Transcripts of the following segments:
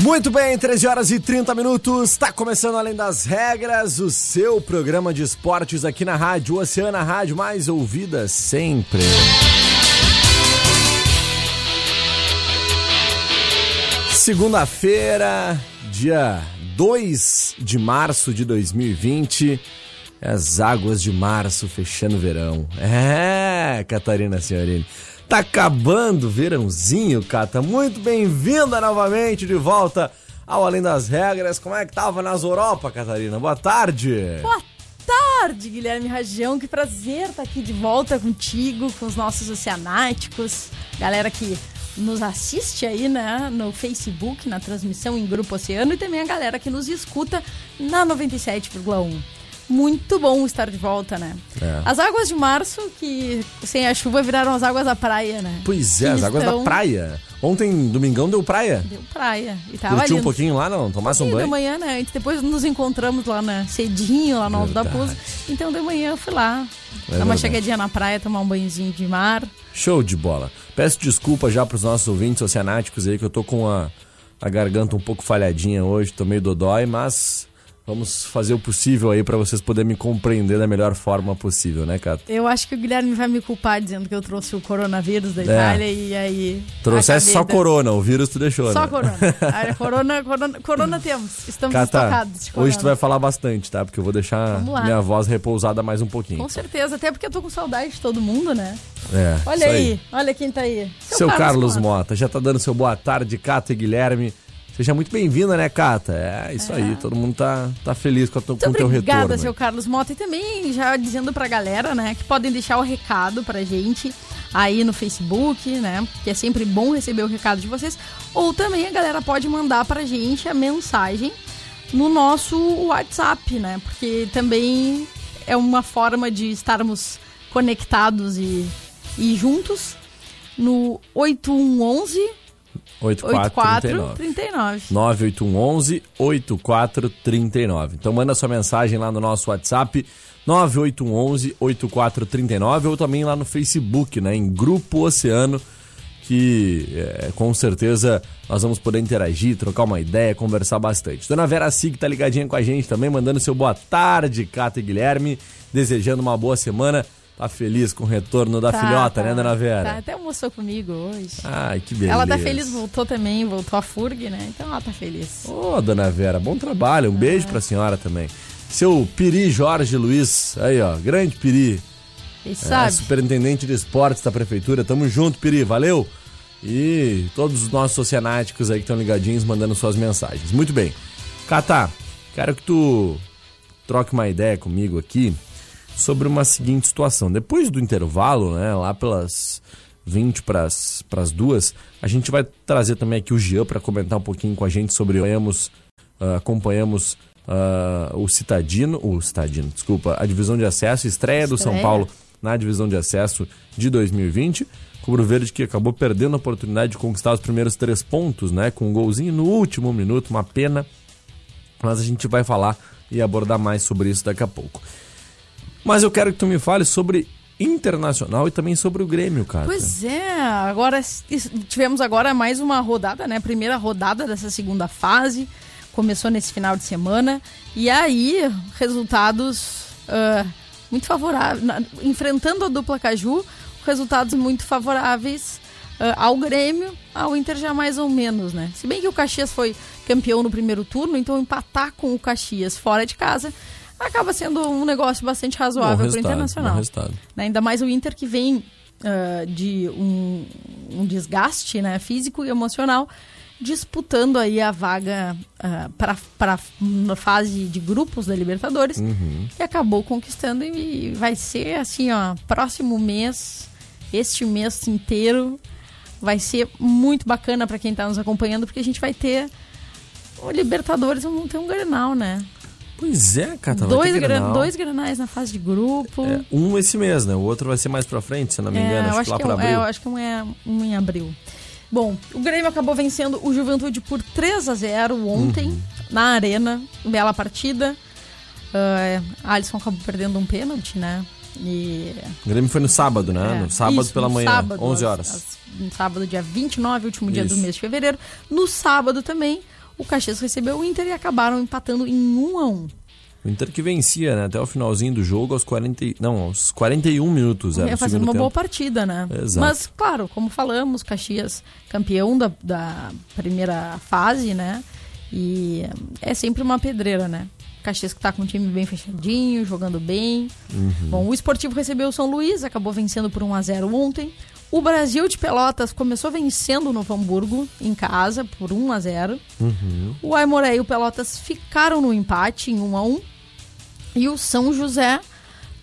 Muito bem, 13 horas e 30 minutos. Está começando Além das Regras, o seu programa de esportes aqui na Rádio Oceana, Rádio mais ouvida sempre. Segunda-feira, dia 2 de março de 2020. As águas de março fechando o verão. É, Catarina Senhorini. Tá acabando o verãozinho, Cata. Muito bem-vinda novamente de volta ao Além das Regras. Como é que tava nas Europa, Catarina? Boa tarde. Boa tarde, Guilherme Ragião. Que prazer estar aqui de volta contigo, com os nossos oceanáticos. Galera que nos assiste aí, né, no Facebook, na transmissão em Grupo Oceano e também a galera que nos escuta na 97,1 muito bom estar de volta, né? É. As águas de março, que sem a chuva viraram as águas da praia, né? Pois é, as águas da praia. Ontem, domingão, deu praia. Deu praia. E tava Curtiu um pouquinho lá, não? Tomasse um banho? de manhã, né? Depois nos encontramos lá na cedinho, lá no Alto da Pousa. Então, de manhã eu fui lá. É dar uma chegadinha na praia, tomar um banhozinho de mar. Show de bola. Peço desculpa já pros nossos ouvintes oceanáticos aí, que eu tô com a, a garganta um pouco falhadinha hoje, tô meio dodói, mas Vamos fazer o possível aí para vocês poderem me compreender da melhor forma possível, né, Cato? Eu acho que o Guilherme vai me culpar dizendo que eu trouxe o coronavírus da é. Itália e aí. Trouxesse só corona, o vírus tu deixou, só né? corona. corona. Corona, corona temos. Estamos Cata, estocados. Hoje tu vai falar bastante, tá? Porque eu vou deixar minha voz repousada mais um pouquinho. Com certeza, até porque eu tô com saudade de todo mundo, né? É. Olha aí. aí, olha quem tá aí. Seu, seu Carlos, Carlos Mota. Mota. Já tá dando seu boa tarde, Cato e Guilherme. Seja muito bem-vinda, né, Cata? É isso é. aí, todo mundo tá, tá feliz com, a, com o teu retorno. Obrigada, seu Carlos Mota. E também já dizendo pra galera, né, que podem deixar o recado pra gente aí no Facebook, né? Que é sempre bom receber o recado de vocês. Ou também a galera pode mandar pra gente a mensagem no nosso WhatsApp, né? Porque também é uma forma de estarmos conectados e, e juntos no 8111 8439. 9811 8439. Então manda sua mensagem lá no nosso WhatsApp 9811 8439 ou também lá no Facebook, né, em Grupo Oceano, que é, com certeza nós vamos poder interagir, trocar uma ideia, conversar bastante. Dona Vera Sig tá ligadinha com a gente também, mandando seu boa tarde, Cata e Guilherme, desejando uma boa semana. Tá feliz com o retorno da tá, filhota, né, tá, né, dona Vera? Tá, até almoçou comigo hoje. Ai, que beleza. Ela tá feliz, voltou também, voltou a FURG, né? Então ela tá feliz. Ô, oh, dona Vera, bom trabalho. Um ah. beijo pra senhora também. Seu Piri Jorge Luiz, aí ó, grande Piri. Ele sabe. É, superintendente de esportes da prefeitura. Tamo junto, Piri, valeu. E todos os nossos oceanáticos aí que estão ligadinhos mandando suas mensagens. Muito bem. Cata, quero que tu troque uma ideia comigo aqui sobre uma seguinte situação. Depois do intervalo, né, lá pelas 20 para as duas, a gente vai trazer também aqui o Jean para comentar um pouquinho com a gente sobre acompanhamos, uh, acompanhamos uh, o Citadino, o Citadino, desculpa, a divisão de acesso, estreia, estreia do São Paulo na divisão de acesso de 2020. Cubro Verde que acabou perdendo a oportunidade de conquistar os primeiros três pontos, né? Com um golzinho no último minuto, uma pena. Mas a gente vai falar e abordar mais sobre isso daqui a pouco. Mas eu quero que tu me fale sobre Internacional e também sobre o Grêmio, cara. Pois é, agora tivemos agora mais uma rodada, né? Primeira rodada dessa segunda fase. Começou nesse final de semana. E aí, resultados uh, muito favoráveis. Enfrentando a dupla Caju, resultados muito favoráveis uh, ao Grêmio, ao Inter já mais ou menos, né? Se bem que o Caxias foi campeão no primeiro turno, então empatar com o Caxias fora de casa acaba sendo um negócio bastante razoável para o Internacional. Né? Ainda mais o Inter que vem uh, de um, um, desgaste né, físico e emocional disputando aí a vaga uh, para na fase de grupos da Libertadores uhum. e acabou conquistando e vai ser assim ó próximo mês este mês inteiro vai ser muito bacana para quem está nos acompanhando porque a gente vai ter o Libertadores vamos ter um Grenal né Pois é, Cata. Dois, gran, dois granais na fase de grupo. É, um esse mês, né? O outro vai ser mais pra frente, se não me é, engano. Acho, acho que lá pra é, abril. É, eu acho que um é um em abril. Bom, o Grêmio acabou vencendo o Juventude por 3 a 0 ontem, uhum. na Arena. Bela partida. Uh, Alisson acabou perdendo um pênalti, né? E... O Grêmio foi no sábado, né? É, no sábado isso, pela manhã, sábado, 11 horas. no sábado, dia 29, último dia isso. do mês de fevereiro. No sábado também, o Caxias recebeu o Inter e acabaram empatando em 1 a 1 o Inter que vencia, né? Até o finalzinho do jogo, aos 40, não, aos 41 minutos. Era Ia fazendo uma tempo. boa partida, né? Exato. Mas, claro, como falamos, Caxias campeão da, da primeira fase, né? E é sempre uma pedreira, né? Caxias que tá com um time bem fechadinho, jogando bem. Uhum. Bom, o Esportivo recebeu o São Luís, acabou vencendo por 1 a 0 ontem. O Brasil de Pelotas começou vencendo o Novo Hamburgo em casa por 1 a 0. Uhum. O Aimoré e o Pelotas ficaram no empate em 1 a 1. E o São José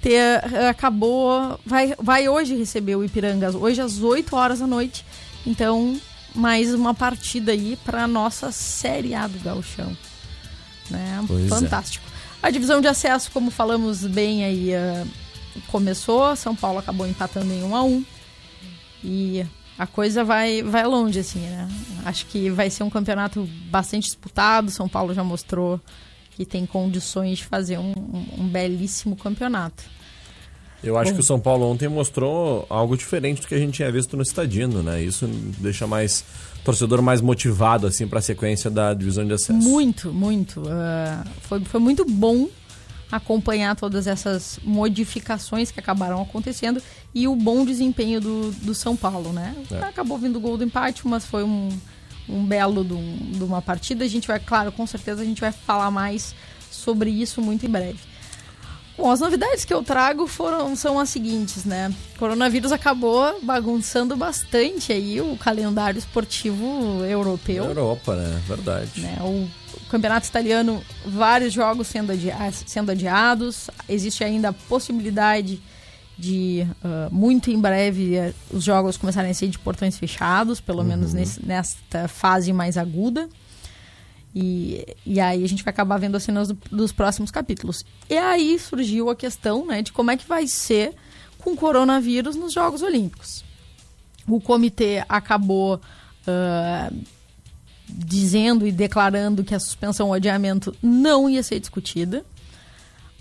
ter, acabou. Vai, vai hoje receber o Ipiranga, hoje às 8 horas da noite. Então, mais uma partida aí para nossa Série A do Gauchão. Né? Pois é. Fantástico. É. A divisão de acesso, como falamos bem aí, uh, começou. São Paulo acabou empatando em 1 a 1 E a coisa vai, vai longe, assim, né? Acho que vai ser um campeonato bastante disputado. São Paulo já mostrou que tem condições de fazer um, um, belíssimo campeonato. Eu acho Bom. que o São Paulo ontem mostrou algo diferente do que a gente tinha visto no Estadino, né? Isso deixa mais torcedor mais motivado assim para a sequência da divisão de acesso. Muito, muito. Uh, foi, foi muito bom acompanhar todas essas modificações que acabaram acontecendo e o bom desempenho do, do São Paulo, né? É. Acabou vindo o gol do empate, mas foi um, um belo de, um, de uma partida. A gente vai, claro, com certeza a gente vai falar mais sobre isso muito em breve. Bom, as novidades que eu trago foram são as seguintes, né? O coronavírus acabou bagunçando bastante aí o calendário esportivo europeu. Europa, né? Verdade. Né? O, o campeonato italiano, vários jogos sendo, adi sendo adiados. Existe ainda a possibilidade de uh, muito em breve uh, os jogos começarem a ser de portões fechados, pelo uhum. menos nesse, nesta fase mais aguda. E, e aí a gente vai acabar vendo as cenas do, dos próximos capítulos. E aí surgiu a questão né, de como é que vai ser com o coronavírus nos Jogos Olímpicos. O comitê acabou uh, dizendo e declarando que a suspensão ou adiamento não ia ser discutida,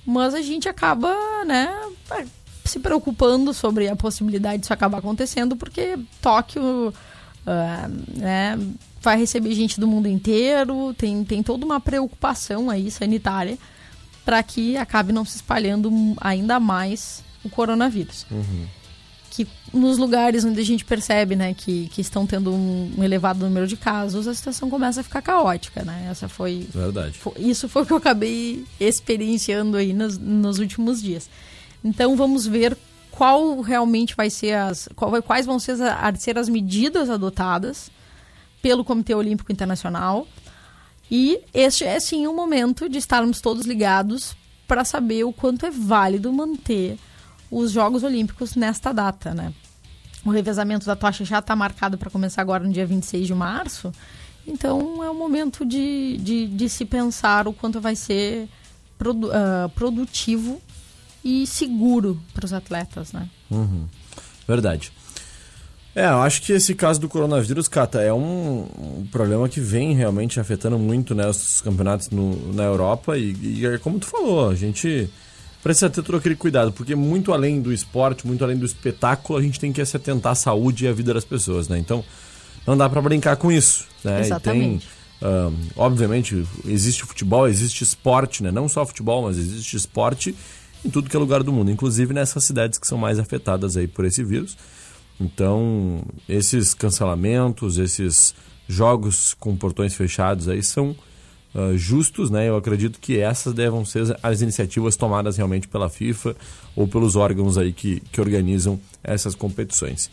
mas a gente acaba, né, se preocupando sobre a possibilidade disso acabar acontecendo, porque Tóquio uh, né, vai receber gente do mundo inteiro, tem, tem toda uma preocupação aí sanitária para que acabe não se espalhando ainda mais o coronavírus. Uhum. Que nos lugares onde a gente percebe, né, que, que estão tendo um, um elevado número de casos, a situação começa a ficar caótica, né? Essa foi, Verdade. foi isso foi o que eu acabei experienciando aí nos, nos últimos dias. Então vamos ver qual realmente vai ser as qual, quais vão ser as, ser as medidas adotadas pelo Comitê Olímpico Internacional. E este é sim o momento de estarmos todos ligados para saber o quanto é válido manter os Jogos Olímpicos nesta data, né? O revezamento da tocha já está marcado para começar agora no dia 26 de março. Então é o momento de, de, de se pensar o quanto vai ser produ uh, produtivo e seguro para os atletas, né? Uhum. Verdade. É, eu acho que esse caso do coronavírus, Cata, é um, um problema que vem realmente afetando muito né, os campeonatos no, na Europa e, e é como tu falou, a gente precisa ter todo aquele cuidado, porque muito além do esporte, muito além do espetáculo, a gente tem que se atentar à saúde e à vida das pessoas, né? Então, não dá para brincar com isso, né? Exatamente. E tem, uh, obviamente, existe futebol, existe esporte, né? Não só futebol, mas existe esporte em tudo que é lugar do mundo, inclusive nessas cidades que são mais afetadas aí por esse vírus. Então, esses cancelamentos, esses jogos com portões fechados aí são uh, justos, né? Eu acredito que essas devem ser as iniciativas tomadas realmente pela FIFA ou pelos órgãos aí que, que organizam essas competições.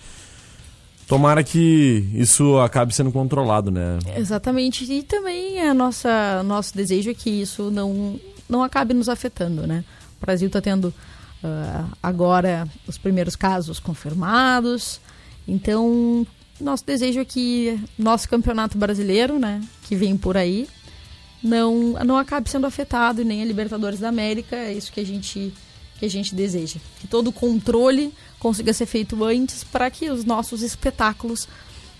Tomara que isso acabe sendo controlado, né? Exatamente. E também a nossa nosso desejo é que isso não, não acabe nos afetando, né? O Brasil está tendo uh, agora os primeiros casos confirmados. Então, nosso desejo é que nosso campeonato brasileiro, né, que vem por aí, não, não acabe sendo afetado, e nem a Libertadores da América, é isso que a gente, que a gente deseja. Que todo o controle consiga ser feito antes para que os nossos espetáculos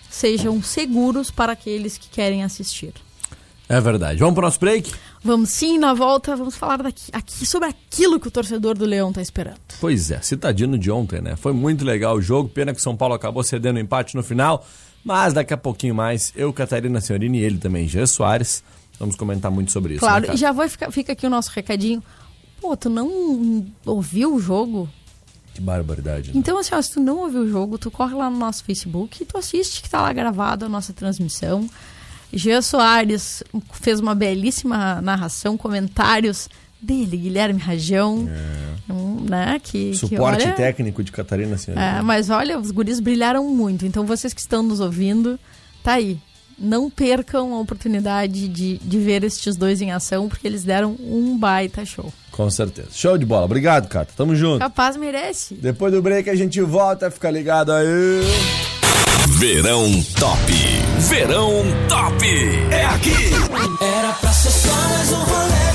sejam seguros para aqueles que querem assistir. É verdade. Vamos para o nosso break? Vamos sim, na volta vamos falar daqui, aqui sobre aquilo que o torcedor do Leão está esperando. Pois é, citadino de ontem, né? Foi muito legal o jogo, pena que São Paulo acabou cedendo o empate no final, mas daqui a pouquinho mais, eu, Catarina Senhorini e ele também, Jean Soares, vamos comentar muito sobre isso. Claro, né, e já vai ficar, fica aqui o nosso recadinho. Pô, tu não ouviu o jogo? Que barbaridade. Né? Então, assim, ó, se tu não ouviu o jogo, tu corre lá no nosso Facebook e tu assiste que tá lá gravado a nossa transmissão. Jean Soares fez uma belíssima narração, comentários dele, Guilherme Rajão, É. um, né, que, Suporte que olha, técnico de Catarina Senhorini. é, mas olha, os guris brilharam muito. Então, vocês que estão nos ouvindo, tá aí. Não percam a oportunidade de, de ver estes dois em ação, porque eles deram um baita show. Com certeza. Show de bola. Obrigado, Cata. Tamo junto. Capaz merece. Depois do break a gente volta, fica ligado aí. Verão Top. Verão Top. É aqui. Era pra ser só mais um rolê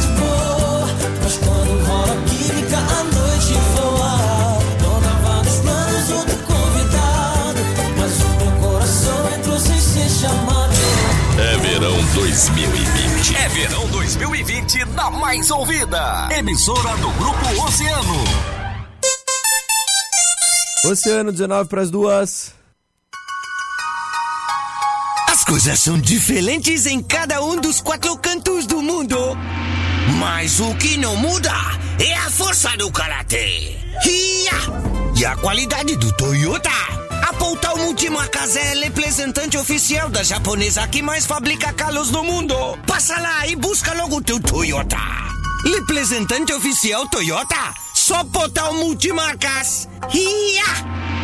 2020. É verão 2020 na mais ouvida. Emissora do Grupo Oceano. Oceano 19 para as duas. As coisas são diferentes em cada um dos quatro cantos do mundo. Mas o que não muda é a força do karatê. E a qualidade do Toyota. A Poutal Multimarcas é representante oficial da japonesa que mais fabrica carros no mundo. Passa lá e busca logo o teu Toyota. Representante oficial Toyota. Só Poutal Multimarcas. Hiya!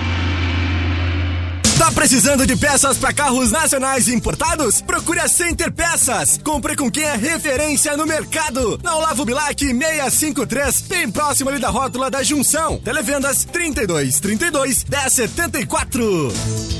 Tá precisando de peças para carros nacionais importados? Procure a Center Peças. Compre com quem é referência no mercado. Na Olavo Bilac 653, bem próximo ali da rótula da Junção. Televendas 32 32 1074.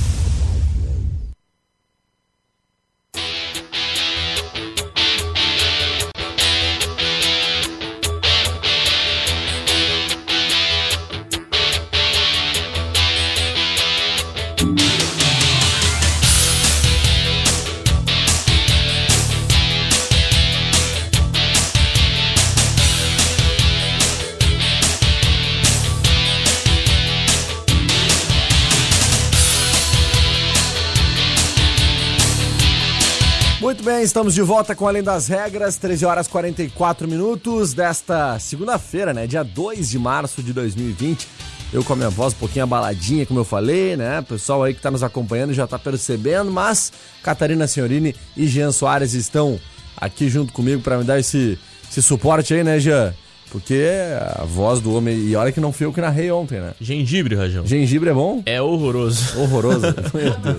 Bem, estamos de volta com Além das Regras, 13 horas 44 minutos desta segunda-feira, né? Dia 2 de março de 2020. Eu com a minha voz um pouquinho abaladinha, como eu falei, né? O pessoal aí que tá nos acompanhando já tá percebendo, mas Catarina Senhorini e Jean Soares estão aqui junto comigo para me dar esse, esse suporte aí, né, Jean? Porque a voz do homem. E olha que não fui eu que narrei ontem, né? Gengibre, Rajão. Gengibre é bom? É horroroso. Horroroso. Meu Deus.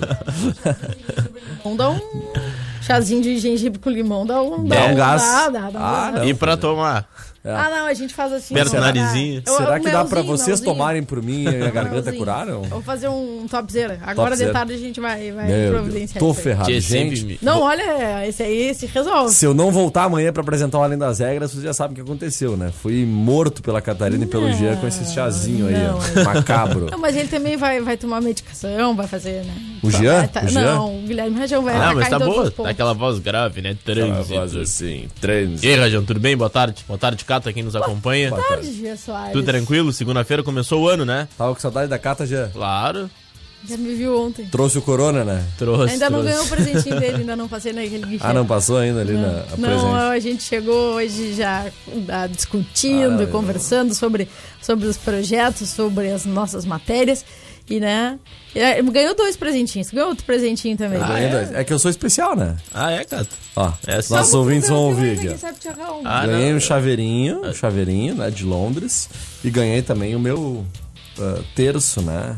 Vamos dar um chazinho de gengibre com limão, dá um, Dá um gás. Dá, dá, dá um Ah, gás. E pra tomar? Ah, não, a gente faz assim. Perto do ó, narizinho. eu- Será que dá pra vocês melzinho. tomarem por mim e a garganta curaram? Vou fazer um topzera. Agora de tarde a gente vai, vai providenciar tô ferrado. Gente, me- Não, olha, esse aí se resolve. se eu não voltar amanhã pra apresentar o Além das Regras, vocês já sabem o que aconteceu, né? Fui morto pela Catarina e pelo Jean com esse chazinho aí, não, ó, macabro. Não, mas ele também vai, vai tomar medicação, vai fazer, né? O Jean? Vai tá- O Jean? Não, o Guilherme Rajão vai atacar mas tá boa. Tá aquela voz grave, né? Aquela Trânsito. voz assim, trânsito. E aí, Rajão, tudo bem? Boa tarde. Boa tarde, Cata, quem nos acompanha. Boa Tarde, Gia Soares. Tudo tranquilo? Segunda-feira começou o ano, né? Tava com saudade da Cata, Jean. Claro. Já me viu ontem. Trouxe o Corona, né? Trouxe. Ainda não trouxe. ganhou o presentinho dele, ainda não passei naquele guichê. Ah, não passou ainda ali na a Não, presente. a gente chegou hoje já ah, discutindo, Ah, conversando sobre, sobre os projetos, sobre as nossas matérias. E, né? e, Ganhou dois presentinhos. Ganhou outro presentinho também. Eu ganhei dois. É que eu sou especial, né? Ah, é, Cata? Ó, É, nossos ouvintes vão ouvir aqui, um. Ah, ganhei não. um chaveirinho, um chaveirinho, né, de Londres. E ganhei também o meu ah, terço, né?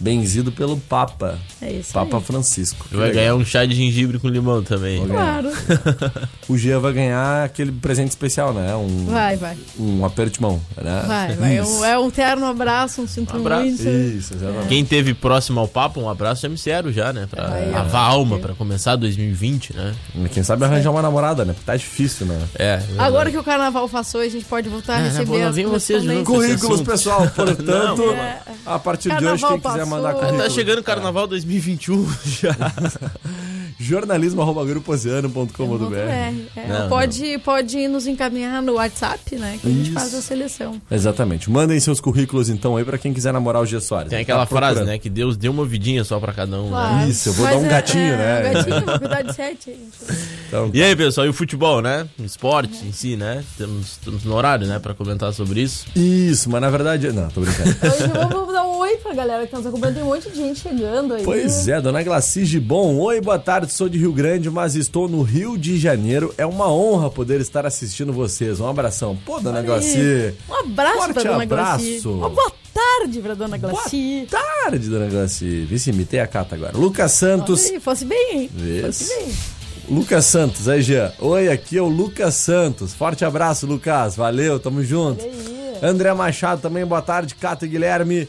Benzido pelo Papa. É isso Papa aí. Francisco. Que vai legal. ganhar um chá de gengibre com limão também. Claro. O Jean vai ganhar aquele presente especial, né? Um, Vai, vai. um aperto de mão, né? Vai, vai. É Isso. um, é um terno abraço, um cinto Um abraço. muito. Isso, exatamente. Quem teve próximo ao papo, um abraço já me sério já, né? Pra ó. lavar a alma, pra começar 2020, né? Quem sabe arranjar uma namorada, né? Porque tá difícil, né? É. Agora que o carnaval passou, a gente pode voltar a Ah, receber as ver vocês correspondências. Currículos, pessoal. Portanto, Não, é. a partir de hoje, Carnaval quem quiser. Mandar Tá currículo. Tá chegando o carnaval 2021 já. jornalismo arroba grupoceano.com.br. Ponto BR. É, Não, pode, pode nos encaminhar no WhatsApp, né? Que a gente Isso. faz a seleção. Exatamente. Mandem seus currículos então aí pra quem quiser namorar o G Soares. Tem aquela Tá frase, né? Que Deus deu uma vidinha só pra cada um, né? Claro. Isso, eu vou Mas dar um é- gatinho, é, né? Um gatinho, vou cuidar de sete. Então, E aí, pessoal, e o futebol, né? O esporte em si, né? Temos, estamos no horário, né? Pra comentar sobre isso. Isso, mas na verdade. Não, tô brincando. Hoje vamos dar um oi pra galera que tá nos acompanhando. Tem um monte de gente chegando aí. Pois é, dona Glaci Gibon. Oi, boa tarde, sou de Rio Grande, mas estou no Rio de Janeiro. É uma honra poder estar assistindo vocês. Um abração. Pô, dona Olha Glaci. aí. Um abraço Forte pra dona abraço. Uma boa tarde pra dona Boa Glaci. tarde, dona Glaci. Se imitei a Cata agora. Lucas Santos. Aí, Fosse bem, hein? Vê Fosse se- bem. Lucas Santos, aí, Jean. Oi, aqui é o Lucas Santos. Forte abraço, Lucas. Valeu, tamo junto. André Machado também, boa tarde. Cata e Guilherme.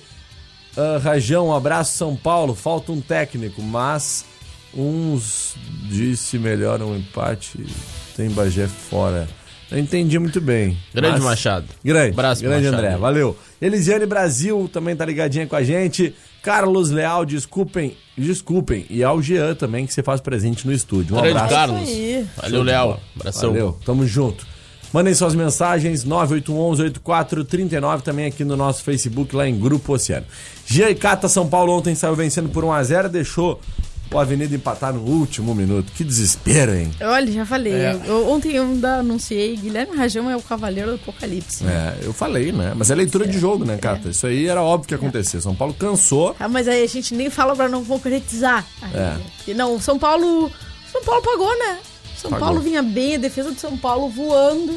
Ah, Rajão, um abraço, São Paulo. Falta um técnico, mas uns disse melhor um empate. Tem Bagé fora. Não entendi muito bem. Grande mas- Machado. Grande, Abraço, grande Machado. André, valeu. Elisiane Brasil também tá ligadinha com a gente. Carlos Leal, desculpem, desculpem. E ao Jean também, que você faz presente no estúdio. Um Grande abraço. Carlos. Valeu, Léo. Abração. Valeu, tamo junto. Mandem suas mensagens, 9811-8439, também aqui no nosso Facebook, lá em Grupo Oceano. Gia e Cata, São Paulo ontem saiu vencendo por 1x0, deixou o Avenida empatar no último minuto. Que desespero, hein? Olha, já falei. É. Eu- ontem eu ainda anunciei, Guilherme Rajão é o cavaleiro do apocalipse. É, eu falei, né? Mas é leitura de jogo, né, Cata? Isso aí era óbvio que ia acontecer. São Paulo cansou. Ah, mas aí a gente nem fala pra não concretizar. Aí, É. não, São Paulo. São Paulo pagou, né? São Pagou. Paulo vinha bem, a defesa de São Paulo voando.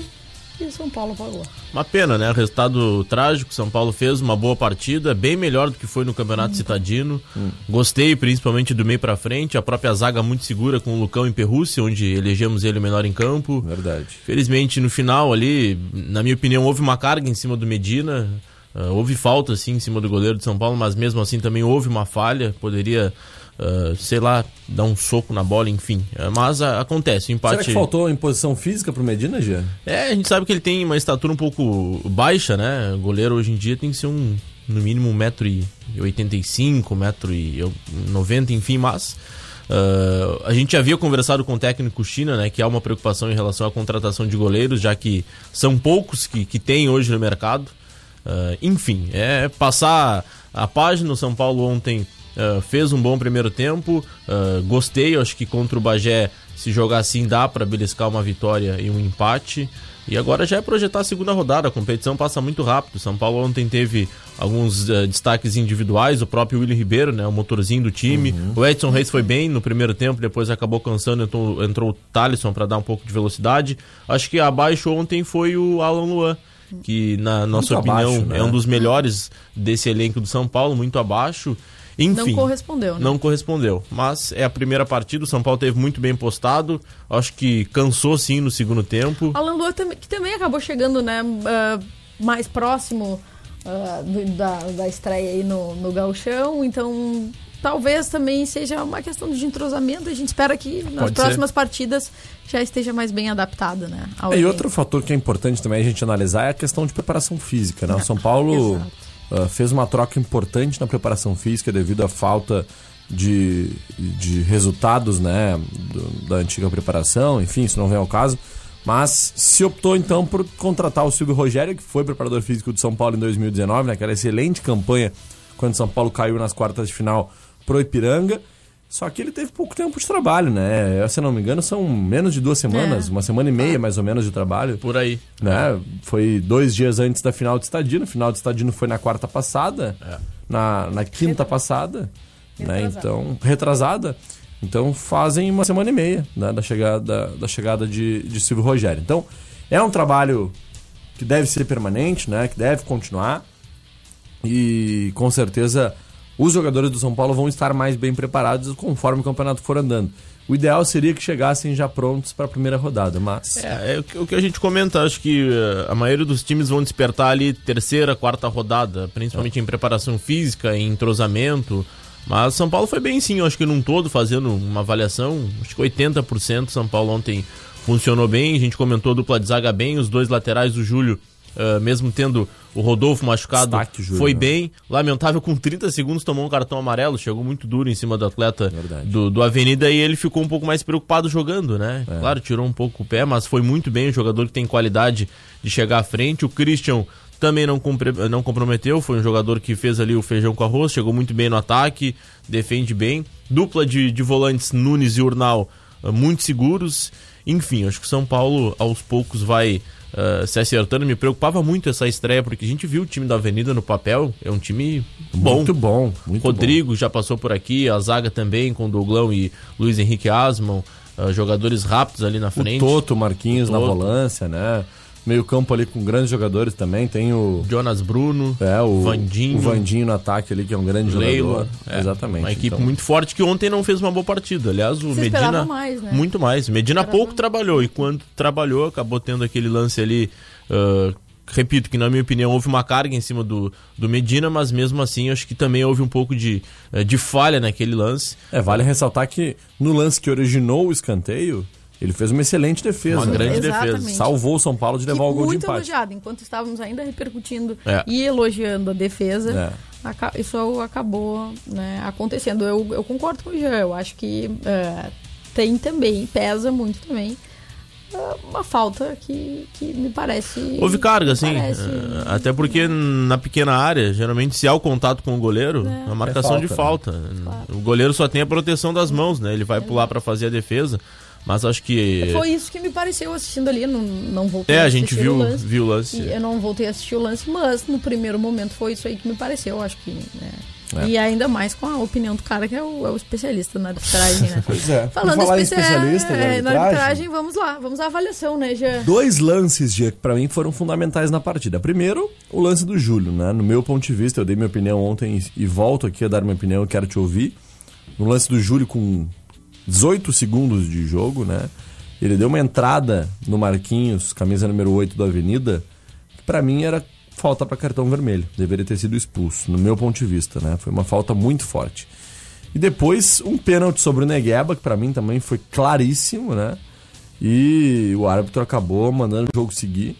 E o São Paulo pagou. Uma pena, né? Resultado trágico. São Paulo fez uma boa partida, bem melhor do que foi no Campeonato Citadino. Gostei principalmente do meio pra frente. A própria zaga muito segura com o Lucão e Perrucci, onde elegemos ele o menor em campo. Verdade. Felizmente, no final ali, na minha opinião, houve uma carga em cima do Medina. Ah, houve falta, sim, em cima do goleiro de São Paulo, mas mesmo assim também houve uma falha. Poderia, ah, sei lá, dar um soco na bola, enfim. Ah, mas ah, acontece, empate... Será que faltou em posição física pro Medina, Gia? É, a gente sabe que ele tem uma estatura um pouco baixa, né? O goleiro hoje em dia tem que ser um, no mínimo, 1,85m, 1,90m, enfim, mas. ah, a gente havia conversado com o técnico China, né? Que há uma preocupação em relação à contratação de goleiros, já que são poucos que, que tem hoje no mercado. Ah, enfim, é passar a página. O São Paulo ontem ah, fez um bom primeiro tempo. ah, gostei, acho que contra o Bagé, se jogar assim, dá para beliscar uma vitória e um empate. E agora já é projetar a segunda rodada. A competição passa muito rápido. São Paulo ontem teve alguns ah, destaques individuais. O próprio William Ribeiro, né, o motorzinho do time. O Edson Reis foi bem no primeiro tempo, depois acabou cansando. Entrou, entrou o Thalisson para dar um pouco de velocidade. Acho que abaixo ontem foi o Alan Luan que na nossa Muito opinião abaixo, né? é um dos melhores desse elenco do São Paulo, muito abaixo. Enfim, Não correspondeu, né? não correspondeu. Mas é a primeira partida, o São Paulo teve muito bem postado. Acho que cansou sim no segundo tempo. Alan Lua também, que também acabou chegando, né, ah, mais próximo do- da, da estreia aí no, no Gauchão, então talvez também seja uma questão de entrosamento. A gente espera que nas Pode próximas partidas já esteja mais bem adaptado, né? É, e outro fator que é importante também a gente analisar é a questão de preparação física, né? O São Paulo exato. Ah, fez uma troca importante na preparação física devido à falta de, de resultados, né? do- da antiga preparação, enfim, isso não vem ao caso. Mas se optou então por contratar o Silvio Rogério, que foi preparador físico do São Paulo em 2019, naquela excelente campanha quando São Paulo caiu nas quartas de final pro Ipiranga. Só que ele teve pouco tempo de trabalho, né? Se eu não me engano, são menos de duas semanas, É. uma semana e meia mais ou menos de trabalho. Por aí. Né? Foi dois dias antes da final de estadino. O final de estadino foi na quarta passada, na, na quinta passada, né? Retrasada. Então, retrasada. Então fazem uma semana e meia né? da chegada, da chegada de, de Silvio Rogério. Então, é um trabalho que deve ser permanente, né? Que deve continuar. E com certeza os jogadores do São Paulo vão estar mais bem preparados conforme o campeonato for andando. O ideal seria que chegassem já prontos para a primeira rodada, mas É, é o que- o a gente comenta, acho que eh, a maioria dos times vão despertar ali terceira, quarta rodada, principalmente em preparação física, em entrosamento. Mas São Paulo foi bem sim, acho que num todo, fazendo uma avaliação, acho que 80% São Paulo ontem funcionou bem, a gente comentou a dupla de zaga bem, os dois laterais do Júlio, eh, mesmo tendo o Rodolfo machucado, Destaque, Júlio, foi né? bem. Lamentável, com 30 segundos tomou um cartão amarelo, chegou muito duro em cima do atleta do, do Avenida e ele ficou um pouco mais preocupado jogando, né? É. Claro, tirou um pouco o pé, mas foi muito bem. Um jogador que tem qualidade de chegar à frente. O Christian também não, compre- não comprometeu, foi um jogador que fez ali o feijão com arroz, chegou muito bem no ataque, defende bem. Dupla de, de volantes Nunes e Urnal ah, muito seguros. Enfim, acho que o São Paulo aos poucos vai ah, se acertando. Me preocupava muito essa estreia, porque a gente viu o time da Avenida no papel, é um time bom. muito bom. Muito Rodrigo já passou por aqui, a zaga também com Douglão e Luiz Henrique Asman, ah, jogadores rápidos ali na bom. O frente. Toto, Marquinhos O na Toto. volância, né? Meio campo ali com grandes jogadores também. Tem o. Jonas Bruno, É, o Vandinho, o Vandinho no ataque ali, que é um grande Leila. jogador. É, Exatamente. Uma equipe Então, muito forte que ontem não fez uma boa partida. Aliás, o Você Medina. mais, né? Muito mais. Medina Esperava pouco trabalhou e quando trabalhou, acabou tendo aquele lance ali. ah, repito que, na minha opinião, houve uma carga em cima do, do Medina, mas mesmo assim, acho que também houve um pouco de, eh, de falha naquele lance. É, vale ressaltar que no lance que originou o escanteio, ele fez uma excelente defesa. Uma grande Exatamente. defesa. Salvou o São Paulo de Que levar o gol de muito empate. elogiado, enquanto estávamos ainda repercutindo É. e elogiando a defesa, É. isso acabou né, acontecendo. Eu, eu concordo com o Jean, eu acho que é, tem também, pesa muito também é uma falta que, que me parece. Houve carga, assim. parece- eh, Até porque na pequena área, geralmente, se há o contato com o goleiro, a marcação É de falta, falta. O goleiro só tem a proteção das mãos, né? Ele vai pular pra fazer a defesa. Mas acho que. Foi isso que me pareceu assistindo ali. Não, não voltei É, a assistir gente o viu, lance. viu o lance. Eu não voltei a assistir o lance, mas no primeiro momento foi isso aí que me pareceu, acho que. né? É. E ainda mais com a opinião do cara que é o, é o especialista na arbitragem, né? Pois é. Falando falar em especia- especialista é, na arbitragem, vamos lá, vamos à avaliação, né, Jean? Dois lances, Gia, que pra mim foram fundamentais na partida. Primeiro, o lance do Júlio, né? No meu ponto de vista, eu dei minha opinião ontem e- e volto aqui a dar minha opinião, eu quero te ouvir. No lance do Júlio com 18 segundos de jogo, né? Ele deu uma entrada no Marquinhos, camisa número 8 da Avenida, que pra mim era falta pra cartão vermelho. Deveria ter sido expulso, no meu ponto de vista, né? Foi uma falta muito forte. E depois, um pênalti sobre o Negueba, que pra mim também foi claríssimo, né? E o árbitro acabou mandando o jogo seguir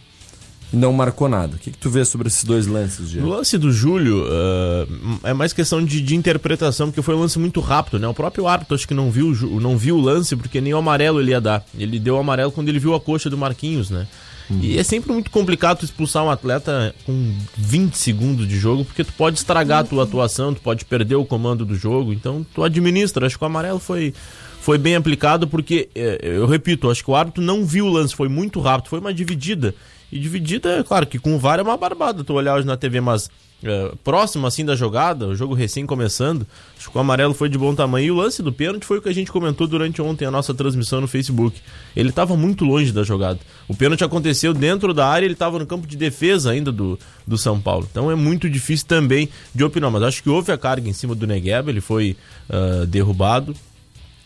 não marcou nada. O que, que tu vê sobre esses dois lances, Gia? No lance do Júlio, ah, é mais questão de, de interpretação, porque foi um lance muito rápido, né? O próprio árbitro acho que não viu, o não viu o lance, porque nem o amarelo ele ia dar. Ele deu o amarelo quando ele viu a coxa do Marquinhos, né? E é sempre muito complicado tu expulsar um atleta com 20 segundos de jogo, porque tu pode estragar a tua atuação, tu pode perder o comando do jogo, então tu administra. Acho que o amarelo foi, foi bem aplicado, porque, é, eu repito, acho que o árbitro não viu o lance, foi muito rápido, foi uma dividida. E dividida, é claro que com o VAR é uma barbada tu olhar hoje na TV, mas é, próximo assim da jogada, o jogo recém começando, acho que o amarelo foi de bom tamanho. E o lance do pênalti foi o que a gente comentou durante ontem a nossa transmissão no Facebook. Ele estava muito longe da jogada. O pênalti aconteceu dentro da área, ele estava no campo de defesa ainda do, do São Paulo. Então é muito difícil também de opinar, mas acho que houve a carga em cima do Negueba, ele foi ah, derrubado.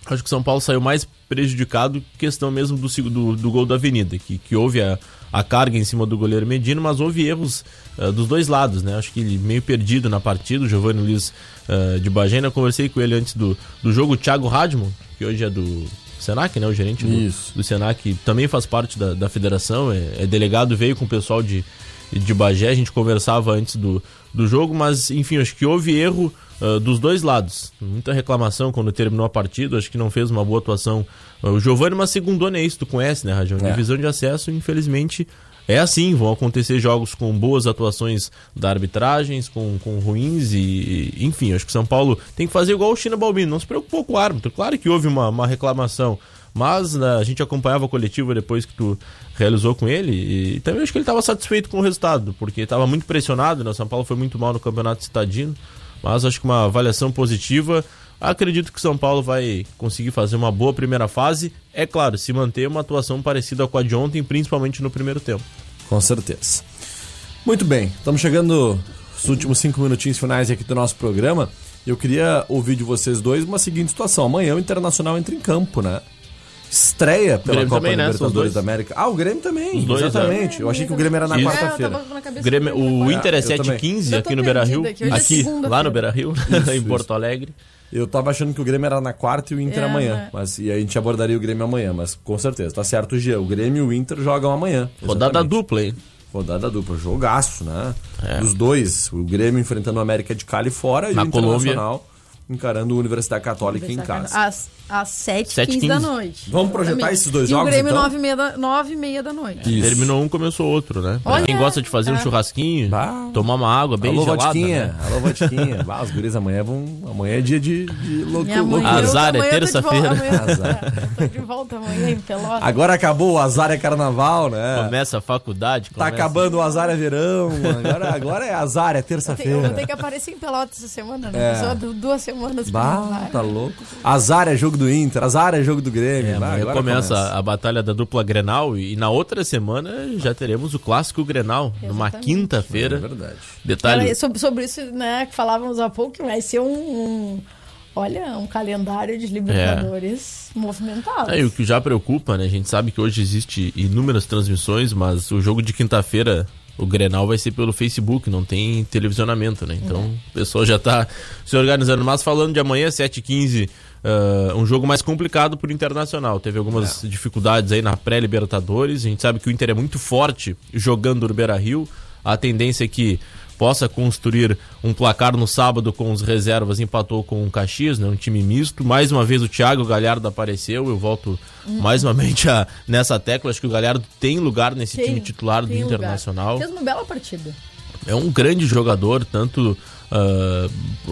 Acho que o São Paulo saiu mais prejudicado questão mesmo do, do, do gol da Avenida, que, que houve a, a carga em cima do goleiro Medina, mas houve erros ah, dos dois lados, né? Acho que ele meio perdido na partida, o Giovanni Luiz ah, de Bagena, eu conversei com ele antes do, do jogo, o Thiago Radmo, que hoje é do Senac, né? O gerente do, do Senac, também faz parte da, da federação, é, é delegado, veio com o pessoal de, de Bagé, a gente conversava antes do, do jogo, mas enfim, acho que houve erro ah, dos dois lados. Muita reclamação quando terminou a partida, acho que não fez uma boa atuação. Ah, o Giovanni, mas segundona é isso, tu conhece, né, Rajão? É. Divisão de acesso, infelizmente. É assim, vão acontecer jogos com boas atuações da arbitragens, com, com ruins e, e, enfim, acho que São Paulo tem que fazer igual o China Balbino, não se preocupou com o árbitro. Claro que houve uma, uma reclamação, mas né, a gente acompanhava a coletiva depois que tu realizou com ele e também acho que ele estava satisfeito com o resultado, porque estava muito pressionado, né? O São Paulo foi muito mal no Campeonato Citadino, mas acho que uma avaliação positiva. Acredito que o São Paulo vai conseguir fazer uma boa primeira fase. É claro, se manter uma atuação parecida com a de ontem, principalmente no primeiro tempo. Com certeza. Muito bem, estamos chegando nos últimos cinco minutinhos finais aqui do nosso programa. Eu queria ouvir de vocês dois uma seguinte situação. Amanhã o Internacional entra em campo, né? Estreia pela Copa também, né? Libertadores dois. da América. Ah, o Grêmio também, Os dois, exatamente. é. Eu achei que o Grêmio era na quarta-feira. É, o ia Inter é eu também. 7h15 Eu aqui no Beira Rio. perdida, que hoje é Aqui, segunda-feira. lá no Beira Rio, em isso. Porto Alegre. Eu tava achando que o Grêmio era na quarta e o Inter É, amanhã. né? Mas, e a gente abordaria o Grêmio amanhã, mas com certeza. Tá certo o G. O Grêmio e o Inter jogam amanhã. Rodada Exatamente. dupla, hein? Rodada dupla, jogaço, né? É. Os dois, o Grêmio enfrentando o América de Cali fora Na e o Colômbia. Internacional encarando a Universidade Católica em casa. Às, às 7h15 7h15. da noite. Vamos projetar esses dois e jogos, o Grêmio então? 9h30 da, 9h30 da noite. Isso. Terminou um, começou outro, né? Pra Olha, quem gosta de fazer um é. churrasquinho, Bah. tomar uma água bem Alô, gelada, Vodquinha. né? Alô, Vodquinha. bah, os guris amanhã vão... Amanhã é dia de, de louco, eu- Azar, é eu terça-feira. é, Tô de volta amanhã em Pelotas. Agora acabou, o azar é carnaval, né? Começa a faculdade, Tá começa... acabando o azar é verão. Agora, agora é azar, é Eu tenho- Eu vou ter terça-feira. que aparecer em Pelotas essa semana, né? É. Du- duas semanas pra Bah, tá louco. Azar é jogo do Inter, azar é jogo do Grêmio. É, Bah, agora começa a, a batalha da dupla Grenal e, na outra semana já teremos o clássico Grenal, numa Exatamente. É quinta-feira. verdade. Detalhe, Cara, sobre, sobre isso, né, que falávamos há pouco, vai ser um, um- olha, um calendário de Libertadores movimentado. É, e o que já preocupa, né? A gente sabe que hoje existe inúmeras transmissões, mas o jogo de quinta-feira, o Grenal vai ser pelo Facebook, não tem televisionamento, né? Então o pessoal já tá se organizando. Mas falando de amanhã, 7h15, ah, um jogo mais complicado pro Internacional. Teve algumas dificuldades aí na pré-Libertadores. A gente sabe que o Inter é muito forte jogando no Beira-Rio. A tendência é que possa construir um placar no sábado com os reservas, empatou com o Caxias, né, um time misto. Mais uma vez o Thiago Galhardo apareceu, eu volto mais uma vez a, nessa tecla, acho que o Galhardo tem lugar nesse Tem, time titular do lugar. Internacional. Fez uma bela partida. É um grande jogador, tanto. ah,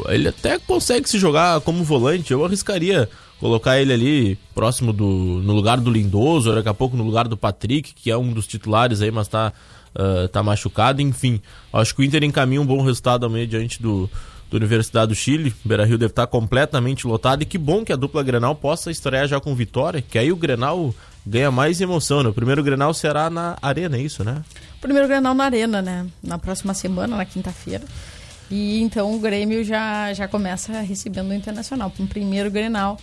ele até consegue se jogar como volante. Eu arriscaria colocar ele ali próximo do. no lugar do Lindoso, daqui a pouco no lugar do Patrick, que é um dos titulares aí, mas tá, ah, tá machucado. Enfim, acho que o Inter encaminha um bom resultado amanhã diante do. Do Universidade do Chile, o Beira Rio deve estar completamente lotado e que bom que a dupla Grenal possa estrear já com vitória, que aí o Grenal ganha mais emoção, né? O primeiro Grenal será na Arena, é isso, né? Primeiro Grenal na Arena, né? Na próxima semana, na quinta-feira. E então o Grêmio já, já começa recebendo o Internacional. Um primeiro Grenal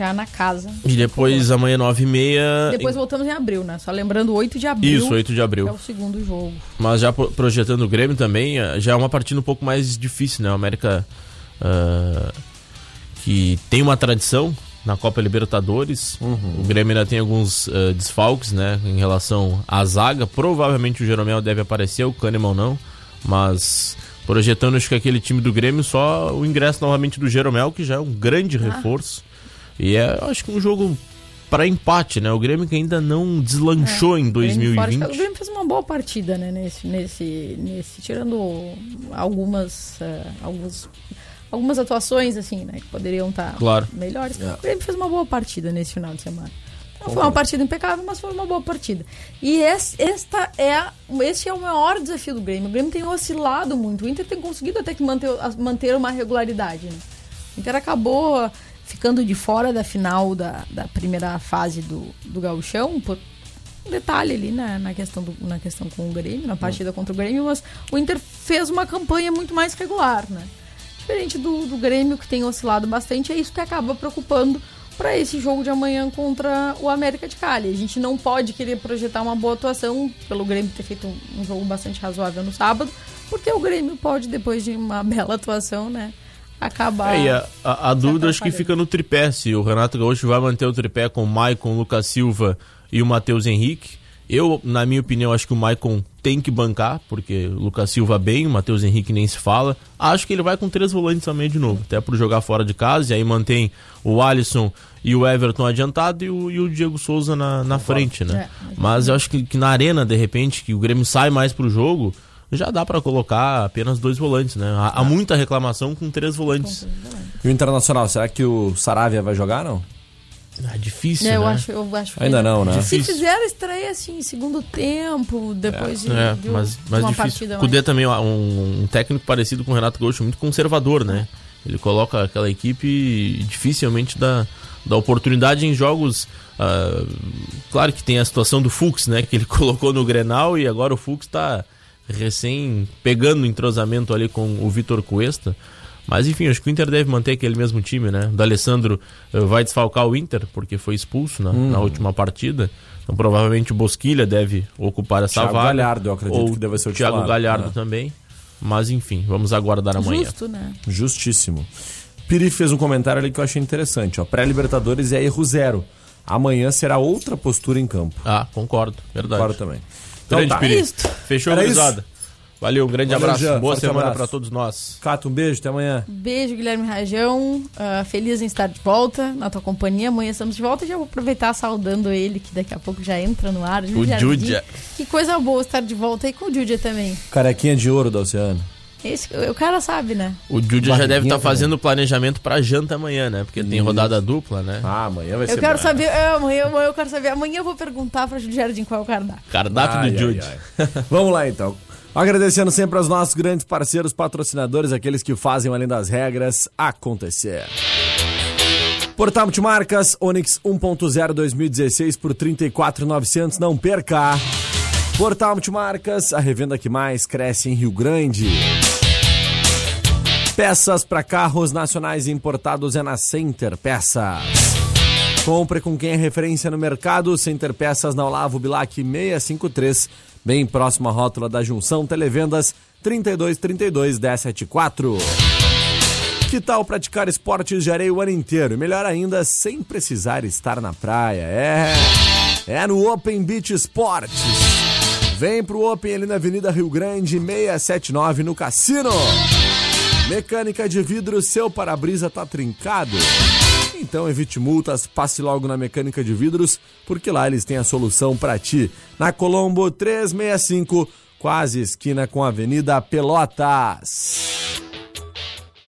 já na casa. E depois amanhã 9h30. Depois voltamos em abril, né? Só lembrando, 8 de abril. Isso, 8 de É abril. o segundo jogo. Mas já pro- projetando o Grêmio também, eh, já é uma partida um pouco mais difícil, né? O América ah, que tem uma tradição na Copa Libertadores. O Grêmio ainda tem alguns ah, desfalques, né? Em relação à zaga. Provavelmente o Jeromel deve aparecer, o Kahneman não. Mas projetando, acho que aquele time do Grêmio, só o ingresso novamente do Jeromel, que já é um grande reforço. E é, acho que um jogo para empate, né? O Grêmio que ainda não deslanchou em É, de 2020. casa. O Grêmio fez uma boa partida, né? Nesse, nesse, nesse tirando algumas, eh, alguns, algumas atuações, assim, né? Que poderiam estar Claro. melhores. O Grêmio fez uma boa partida nesse final de semana. Não foi uma partida impecável, mas foi uma boa partida. E esse, esta é, a- esse é o maior desafio do Grêmio. O Grêmio tem oscilado muito. O Inter tem conseguido até que manter, manter uma regularidade, né? O Inter acabou ficando de fora da final da, da primeira fase do, do Gauchão, por um detalhe ali na, na, questão do, na questão com o Grêmio, na partida contra o Grêmio, mas o Inter fez uma campanha muito mais regular, né? Diferente do, do Grêmio, que tem oscilado bastante, é isso que acaba preocupando para esse jogo de amanhã contra o América de Cali. A gente não pode querer projetar uma boa atuação pelo Grêmio ter feito um, um jogo bastante razoável no sábado, porque o Grêmio pode, depois de uma bela atuação, né, acabar... É, e a, a- a dúvida acho que fica no tripé, se o Renato Gaúcho vai manter o tripé com o Maicon, o Lucas Silva e o Matheus Henrique. Eu, na minha opinião, acho que o Maicon tem que bancar, porque o Lucas Silva bem, o Matheus Henrique nem se fala. Acho que ele vai com três volantes também de novo, até por jogar fora de casa, e aí mantém o Alisson e o Everton adiantado e o, e o Diego Souza na, na frente, né? É, Mas eu acho que, que na arena, de repente, que o Grêmio sai mais pro jogo, já dá pra colocar apenas dois volantes, né? Há, há muita reclamação com três volantes. E o Internacional, será que o Saravia vai jogar, não? É difícil, É, eu, né? acho, eu acho que Ainda não, né? Se Difícil. fizer a estreia assim, segundo tempo, depois de, É, de um- mas, mas uma difícil. partida O Cudê também é um, um técnico parecido com o Renato Gaúcho, muito conservador, né? Ele coloca aquela equipe e dificilmente dá, dá oportunidade em jogos. ah, claro que tem a situação do Fux, né? Que ele colocou no Grenal e agora o Fux tá recém pegando o entrosamento ali com o Vitor Cuesta. Mas enfim, acho que o Inter deve manter aquele mesmo time, né? O D'Alessandro eh, vai desfalcar o Inter, porque foi expulso na, na última partida. Então provavelmente o Bosquilha deve ocupar essa Thiago vaga. Galhardo, eu acredito ou que deve ser o Thiago titular, Galhardo né? também. Mas enfim, vamos aguardar amanhã. Justo, né? Justíssimo. Piri fez um comentário ali que eu achei interessante. Ó. Pré-Libertadores é erro zero. Amanhã será outra postura em campo. Ah, concordo. Verdade. Claro também. Então Grande tá. Piri. É. Fechou, gurizada. Valeu, um grande Valeu, abraço. Jean. Boa Forte semana para todos nós. Cato, um beijo, até amanhã. Beijo, Guilherme Rajão. Ah, feliz em estar de volta na tua companhia. Amanhã estamos de volta e já vou aproveitar saudando ele, que daqui a pouco já entra no ar. O. Júdia. Que coisa boa estar de volta aí com o Júdia também. Carequinha de ouro da Oceano. Esse, o cara sabe, né? O Júlia já deve estar fazendo o planejamento para janta amanhã, né? Porque tem rodada dupla, né? Ah, amanhã vai ser Eu quero brabo. saber, é, amanhã, amanhã eu quero saber. Amanhã eu vou perguntar pra Júlia Jardim qual é o cardápio. Cardápio Ai, do ai. Vamos lá então. Agradecendo sempre aos nossos grandes parceiros, patrocinadores, aqueles que fazem o além das regras acontecer. Portal Multimarcas, Onix 1.0 2016 por 34,900, não perca. Portal Multimarcas, a revenda que mais cresce em Rio Grande. Peças para carros nacionais importados é na Center Peças. Compre com quem é referência no mercado. Center Peças na Olavo Bilac 653, bem próximo à rótula da Junção Televendas 3232 1074. Que tal praticar esportes de areia o ano inteiro? Melhor ainda, sem precisar estar na praia. É, é no Open Beach Esportes. Vem pro Open ali na Avenida Rio Grande, 679 no Cassino. Mecânica de vidro, seu para-brisa tá trincado? Então evite multas, passe logo na Mecânica de Vidros, porque lá eles têm a solução para ti. Na Colombo 365, quase esquina com a Avenida Pelotas.